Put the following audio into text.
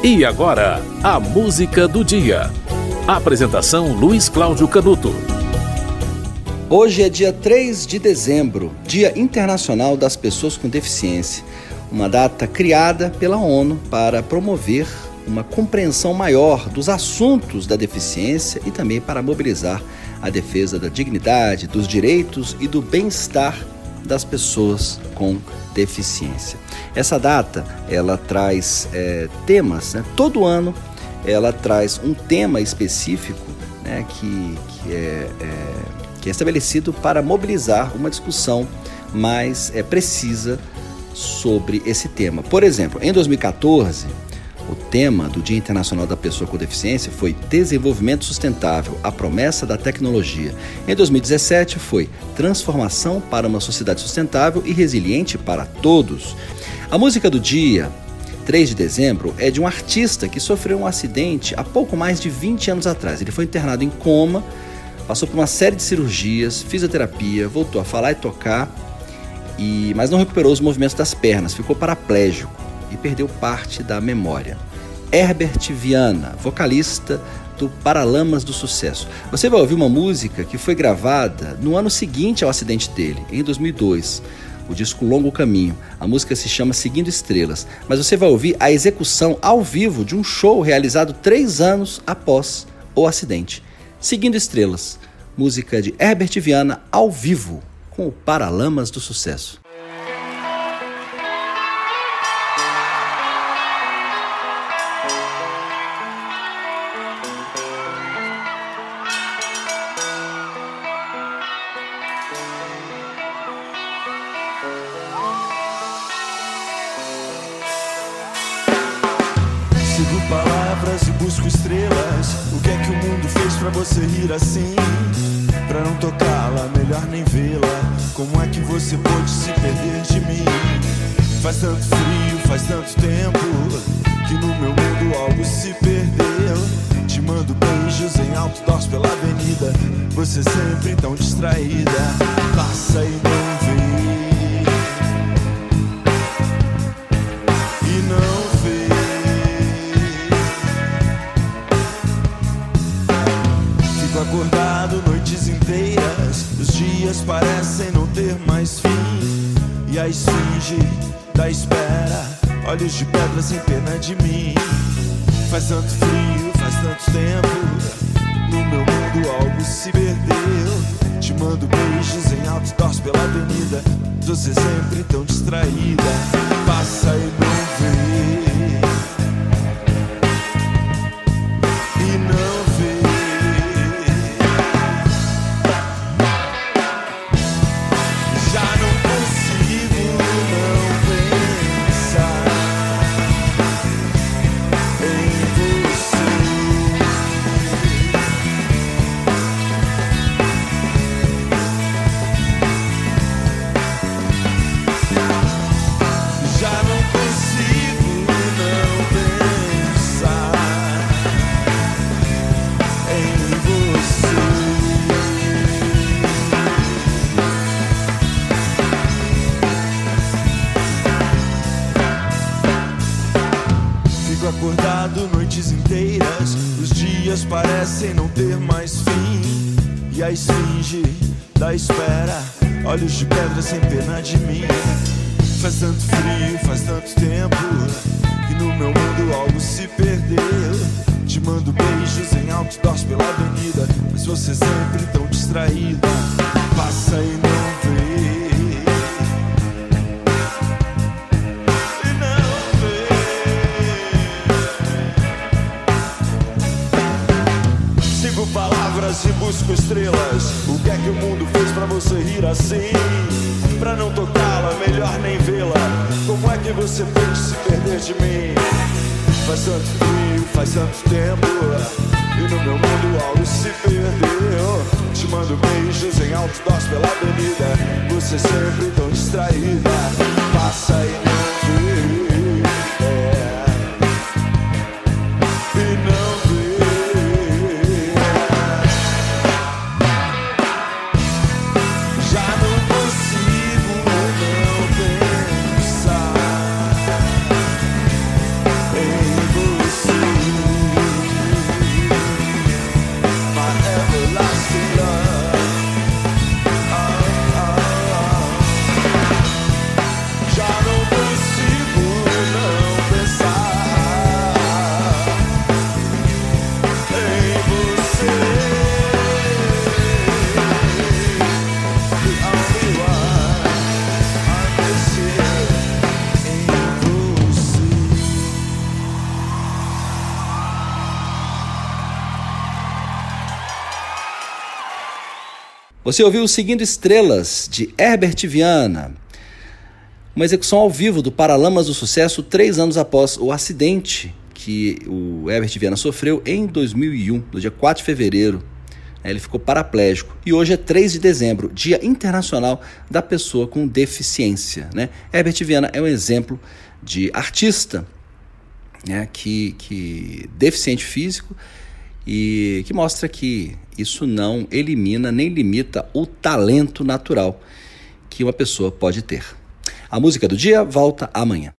E agora, a música do dia. Apresentação Luiz Cláudio Canuto. Hoje é dia 3 de dezembro, Dia Internacional das Pessoas com Deficiência, uma data criada pela ONU para promover uma compreensão maior dos assuntos da deficiência e também para mobilizar a defesa da dignidade, dos direitos e do bem-estar das pessoas com deficiência. Essa data ela traz é, temas, né? todo ano ela traz um tema específico né? que, que, é, é, que é estabelecido para mobilizar uma discussão mais é, precisa sobre esse tema. Por exemplo, em 2014 o tema do Dia Internacional da Pessoa com Deficiência foi Desenvolvimento Sustentável, a promessa da tecnologia. Em 2017 foi Transformação para uma sociedade sustentável e resiliente para todos. A música do dia, 3 de dezembro, é de um artista que sofreu um acidente há pouco mais de 20 anos atrás. Ele foi internado em coma, passou por uma série de cirurgias, fisioterapia, voltou a falar e tocar, e mas não recuperou os movimentos das pernas, ficou paraplégico e perdeu parte da memória. Herbert Viana, vocalista do Paralamas do Sucesso. Você vai ouvir uma música que foi gravada no ano seguinte ao acidente dele, em 2002. O disco Longo Caminho. A música se chama Seguindo Estrelas, mas você vai ouvir a execução ao vivo de um show realizado três anos após o acidente. Seguindo Estrelas, música de Herbert Viana ao vivo com o Paralamas do Sucesso. Sigo palavras e busco estrelas. O que é que o mundo fez pra você rir assim? Pra não tocá-la, melhor nem vê-la. Como é que você pôde se perder de mim? Faz tanto frio, faz tanto tempo que no meu mundo algo se perdeu. Te mando beijos em outdoors pela avenida. Você sempre tão distraída. Passa e não acordado noites inteiras. Os dias parecem não ter mais fim. E a esfinge da espera, olhos de pedra sem pena de mim. Faz tanto frio, faz tanto tempo. No meu mundo algo se perdeu. Te mando beijos em outdoors pela avenida. Você sempre tão distraída. Passa e não vê. Acordado noites inteiras. Os dias parecem não ter mais fim. E a esfinge da espera, olhos de pedra sem pena de mim. Faz tanto frio, faz tanto tempo. Que no meu mundo algo se perdeu. Te mando beijos em outdoors pela avenida. Mas você sempre tão distraída. Passa e não e busco estrelas. O que é que o mundo fez pra você rir assim? Pra não tocá-la, melhor nem vê-la. Como é que você pôde se perder de mim? Faz tanto frio, faz tanto tempo. E no meu mundo algo se perdeu. Te mando beijos em outdoors pela avenida. Você sempre tão distraída. Passa e Você ouviu Seguindo Estrelas, de Herbert Viana. Uma execução ao vivo do Paralamas do Sucesso três anos após o acidente que o Herbert Viana sofreu em 2001, no dia 4 de fevereiro. Ele ficou paraplégico. E hoje é 3 de dezembro, Dia Internacional da Pessoa com Deficiência. Né? Herbert Viana é um exemplo de artista né, que, que deficiente físico e que mostra que isso não elimina nem limita o talento natural que uma pessoa pode ter. A música do dia volta amanhã.